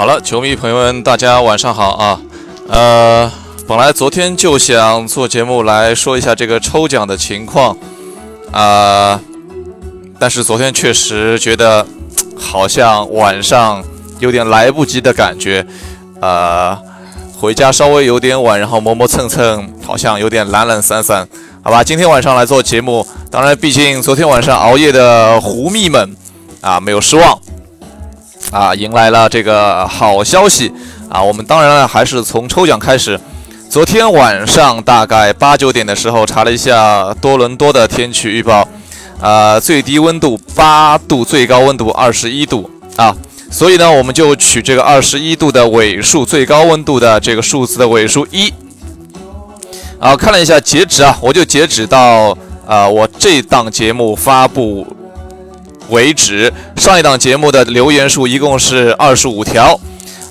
好了，球迷朋友们，大家晚上好啊！呃，本来昨天就想做节目来说一下这个抽奖的情况啊，但是昨天确实觉得好像晚上有点来不及的感觉，呃，回家稍微有点晚，然后磨磨蹭蹭，好像有点懒懒散散。好吧，今天晚上来做节目，当然，毕竟昨天晚上熬夜的狐蜜们啊，没有失望。啊，迎来了这个好消息啊！我们当然了，还是从抽奖开始。昨天晚上大概八九点的时候，查了一下多伦多的天气预报，啊，最低温度八度，最高温度二十一度啊。所以呢，我们就取这个二十一度的尾数，最高温度的这个数字的尾数一。啊，看了一下截止啊，我就截止到啊，我这档节目发布。为止，上一档节目的留言数一共是二十五条，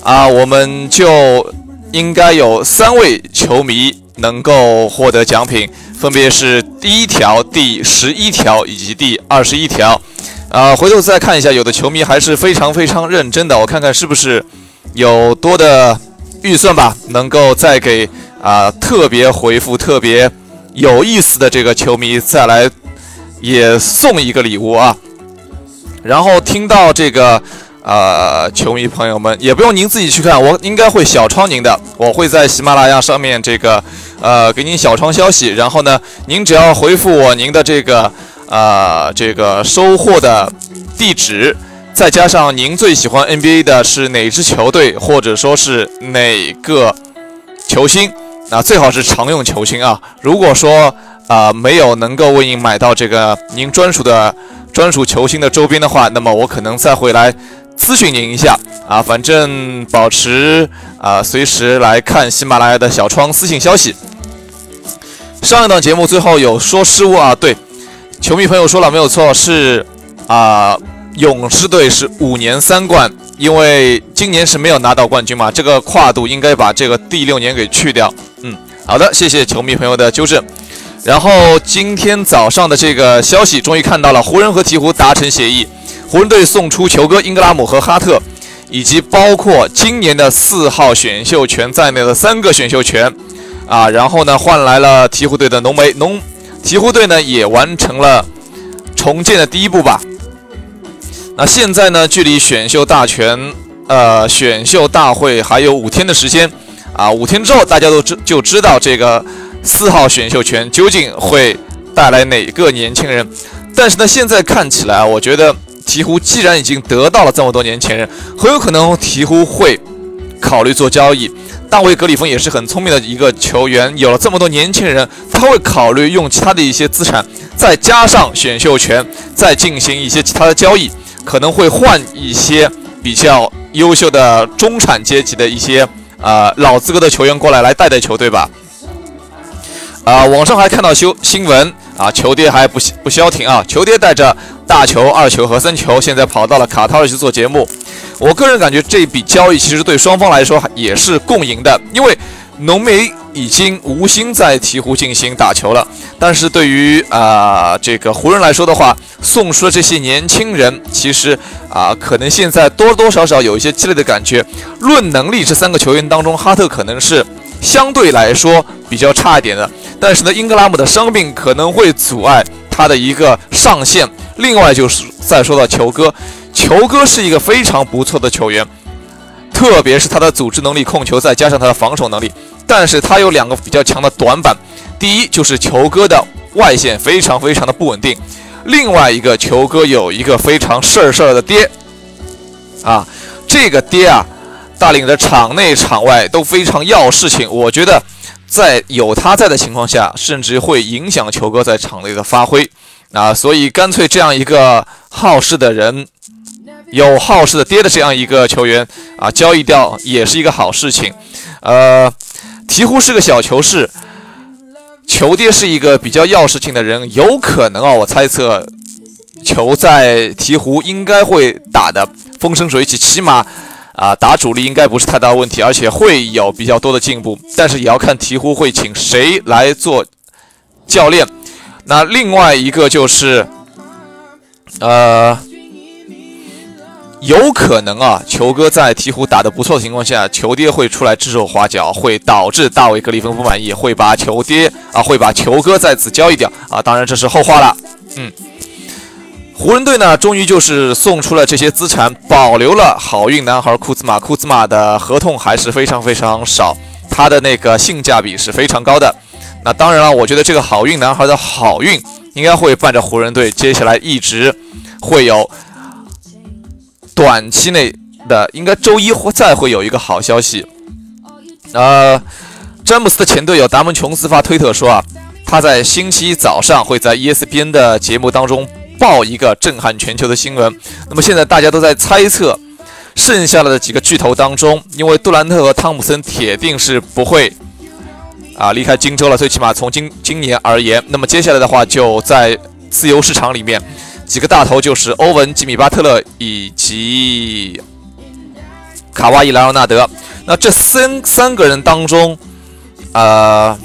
啊，我们就应该有三位球迷能够获得奖品，分别是第一条、第十一条以及第二十一条，啊，回头再看一下，有的球迷还是非常非常认真的，我看看是不是有多的预算吧，能够再给啊特别回复特别有意思的这个球迷再来也送一个礼物啊。然后听到这个，呃，球迷朋友们也不用您自己去看，我应该会小窗您的，我会在喜马拉雅上面这个，呃，给您小窗消息。然后呢，您只要回复我您的这个，呃，这个收货的地址，再加上您最喜欢 NBA 的是哪支球队，或者说是哪个球星，那最好是常用球星啊。如果说啊没有能够为您买到这个您专属的。专属球星的周边的话，那么我可能再会来咨询您一下啊。反正保持啊，随时来看喜马拉雅的小窗私信消息。上一档节目最后有说失误啊，对，球迷朋友说了没有错，是啊，勇士队是五年三冠，因为今年是没有拿到冠军嘛，这个跨度应该把这个第六年给去掉。嗯，好的，谢谢球迷朋友的纠正。然后今天早上的这个消息，终于看到了湖人和鹈鹕达成协议，湖人队送出球哥英格拉姆和哈特，以及包括今年的四号选秀权在内的三个选秀权，啊，然后呢换来了鹈鹕队的浓眉浓，鹈鹕队呢也完成了重建的第一步吧。那现在呢，距离选秀大权，呃，选秀大会还有五天的时间，啊，五天之后大家都知就知道这个。四号选秀权究竟会带来哪个年轻人？但是呢，现在看起来，我觉得鹈鹕既然已经得到了这么多年轻人，很有可能鹈鹕会考虑做交易。大卫·格里芬也是很聪明的一个球员，有了这么多年轻人，他会考虑用其他的一些资产，再加上选秀权，再进行一些其他的交易，可能会换一些比较优秀的中产阶级的一些呃老资格的球员过来，来带带球队吧。啊，网上还看到新新闻啊，球爹还不不消停啊，球爹带着大球、二球和三球，现在跑到了卡塔尔去做节目。我个人感觉这笔交易其实对双方来说也是共赢的，因为浓眉已经无心在鹈鹕进行打球了。但是对于啊这个湖人来说的话，送出的这些年轻人，其实啊可能现在多多少少有一些积累的感觉。论能力，这三个球员当中，哈特可能是相对来说比较差一点的。但是呢，英格拉姆的伤病可能会阻碍他的一个上限。另外就是再说到球哥，球哥是一个非常不错的球员，特别是他的组织能力、控球，再加上他的防守能力。但是他有两个比较强的短板，第一就是球哥的外线非常非常的不稳定，另外一个球哥有一个非常事儿事儿的爹，啊，这个爹啊，带领着场内场外都非常要事情，我觉得。在有他在的情况下，甚至会影响球哥在场内的发挥啊，所以干脆这样一个好事的人，有好事的爹的这样一个球员啊，交易掉也是一个好事情。呃，鹈鹕是个小球市，球爹是一个比较要事情的人，有可能啊，我猜测球在鹈鹕应该会打的风生水起，起码。啊，打主力应该不是太大问题，而且会有比较多的进步，但是也要看鹈鹕会请谁来做教练。那另外一个就是，呃，有可能啊，球哥在鹈鹕打得不错的情况下，球爹会出来指手画脚，会导致大卫格里芬不满意，会把球爹啊，会把球哥在此交易掉啊。当然这是后话了。嗯，湖人队呢，终于就是送出了这些资产，保留了好运男孩库兹马。库兹马的合同还是非常非常少，他的那个性价比是非常高的。那当然了，我觉得这个好运男孩的好运应该会伴着湖人队，接下来一直会有。短期内的应该周一会再会有一个好消息，呃，詹姆斯的前队友达蒙琼斯发推特说啊，他在星期一早上会在 ESPN 的节目当中报一个震撼全球的新闻。那么现在大家都在猜测，剩下的几个巨头当中，因为杜兰特和汤普森铁定是不会啊离开荆州了，最起码从今今年而言，那么接下来的话就在自由市场里面。几个大头就是欧文、吉米·巴特勒以及卡哇伊·莱昂纳德。那这三三个人当中，呃，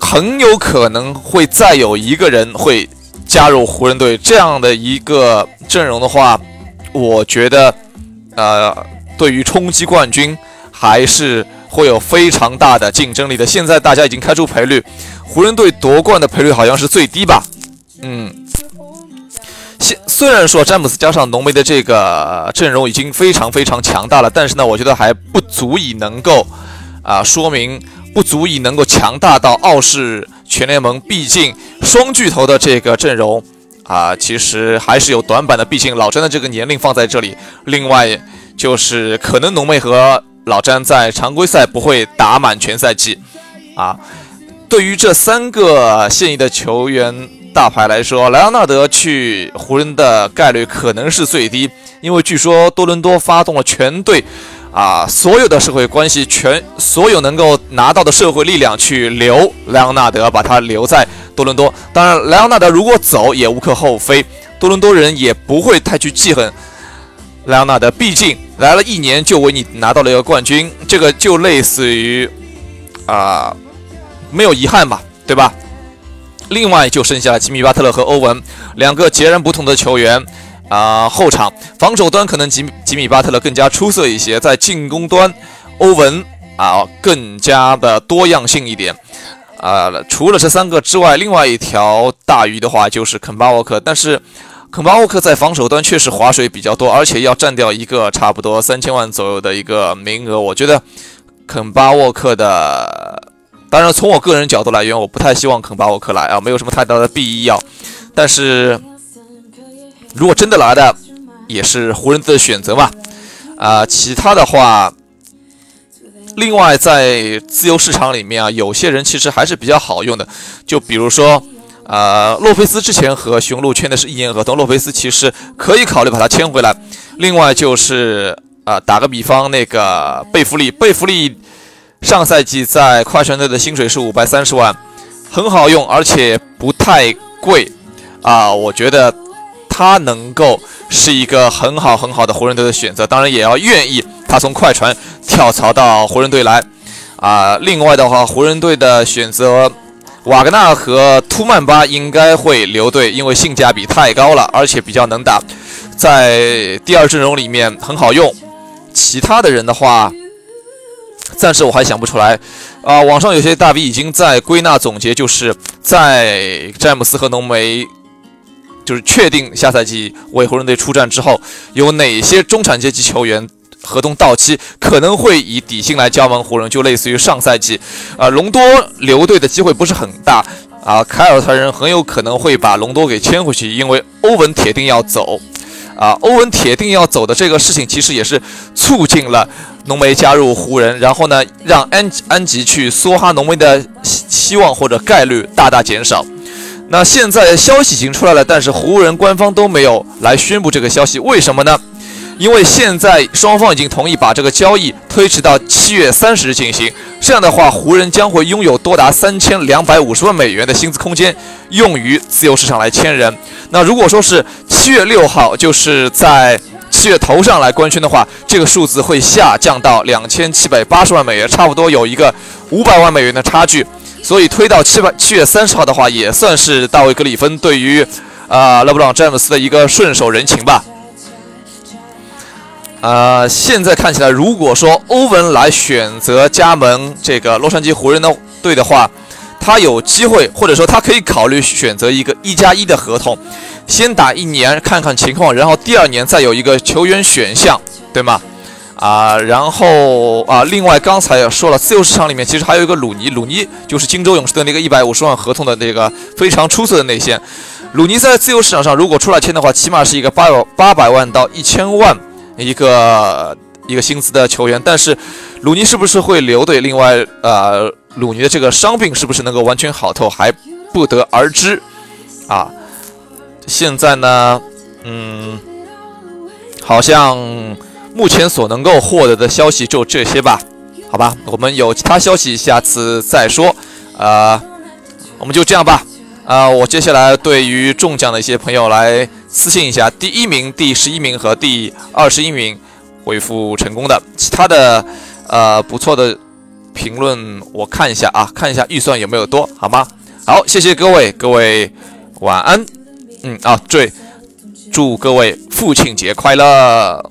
很有可能会再有一个人会加入湖人队。这样的一个阵容的话，我觉得，呃，对于冲击冠军还是会有非常大的竞争力的。现在大家已经开出赔率，湖人队夺冠的赔率好像是最低吧？嗯，现虽然说詹姆斯加上浓眉的这个阵容已经非常非常强大了，但是呢，我觉得还不足以能够啊说明不足以能够强大到傲视全联盟。毕竟双巨头的这个阵容啊，其实还是有短板的。毕竟老詹的这个年龄放在这里，另外就是可能浓眉和老詹在常规赛不会打满全赛季啊。对于这三个现役的球员。大牌来说，莱昂纳德去湖人的概率可能是最低，因为据说多伦多发动了全队，啊，所有的社会关系，全所有能够拿到的社会力量去留莱昂纳德，把他留在多伦多。当然，莱昂纳德如果走也无可厚非，多伦多人也不会太去记恨莱昂纳德，毕竟来了一年就为你拿到了一个冠军，这个就类似于啊，没有遗憾吧，对吧？另外就剩下了吉米·巴特勒和欧文两个截然不同的球员，啊，后场防守端可能吉吉米·巴特勒更加出色一些，在进攻端，欧文啊更加的多样性一点，啊，除了这三个之外，另外一条大鱼的话就是肯巴沃克，但是肯巴沃克在防守端确实划水比较多，而且要占掉一个差不多三千万左右的一个名额，我觉得肯巴沃克的。当然，从我个人角度来源，我不太希望肯巴沃克来啊，没有什么太大的必要。但是，如果真的来的，也是湖人队的选择嘛。啊，其他的话，另外在自由市场里面啊，有些人其实还是比较好用的。就比如说，呃，洛佩斯之前和雄鹿签的是一年合同，洛佩斯其实可以考虑把他签回来。另外就是啊，打个比方，那个贝弗利，贝弗利。上赛季在快船队的薪水是五百三十万，很好用，而且不太贵啊！我觉得他能够是一个很好很好的湖人队的选择，当然也要愿意他从快船跳槽到湖人队来啊！另外的话，湖人队的选择瓦格纳和图曼巴应该会留队，因为性价比太高了，而且比较能打，在第二阵容里面很好用。其他的人的话。暂时我还想不出来，啊，网上有些大 V 已经在归纳总结，就是在詹姆斯和浓眉就是确定下赛季为湖人队出战之后，有哪些中产阶级球员合同到期可能会以底薪来加盟湖人，就类似于上赛季，啊，隆多留队的机会不是很大，啊，凯尔特人很有可能会把隆多给签回去，因为欧文铁定要走。啊，欧文铁定要走的这个事情，其实也是促进了浓眉加入湖人，然后呢，让安安吉去梭哈浓眉的希望或者概率大大减少。那现在消息已经出来了，但是湖人官方都没有来宣布这个消息，为什么呢？因为现在双方已经同意把这个交易推迟到七月三十日进行。这样的话，湖人将会拥有多达三千两百五十万美元的薪资空间，用于自由市场来签人。那如果说是七月六号，就是在七月头上来官宣的话，这个数字会下降到两千七百八十万美元，差不多有一个五百万美元的差距。所以推到七百七月三十号的话，也算是大卫格里芬对于啊勒布朗詹姆斯的一个顺手人情吧。呃，现在看起来，如果说欧文来选择加盟这个洛杉矶湖人的队的话，他有机会，或者说他可以考虑选择一个一加一的合同，先打一年看看情况，然后第二年再有一个球员选项，对吗？啊，然后啊，另外刚才也说了，自由市场里面其实还有一个鲁尼，鲁尼就是金州勇士的那个一百五十万合同的那个非常出色的内线。鲁尼在自由市场上如果出来签的话，起码是一个八百八百万到一千万一个一个薪资的球员。但是鲁尼是不是会留队？另外，呃，鲁尼的这个伤病是不是能够完全好透，还不得而知啊。现在呢，嗯，好像。目前所能够获得的消息就这些吧，好吧，我们有其他消息下次再说，呃，我们就这样吧，啊，我接下来对于中奖的一些朋友来私信一下，第一名、第十一名和第二十一名回复成功的，其他的呃不错的评论我看一下啊，看一下预算有没有多，好吗？好，谢谢各位，各位晚安，嗯啊，对，祝各位父亲节快乐。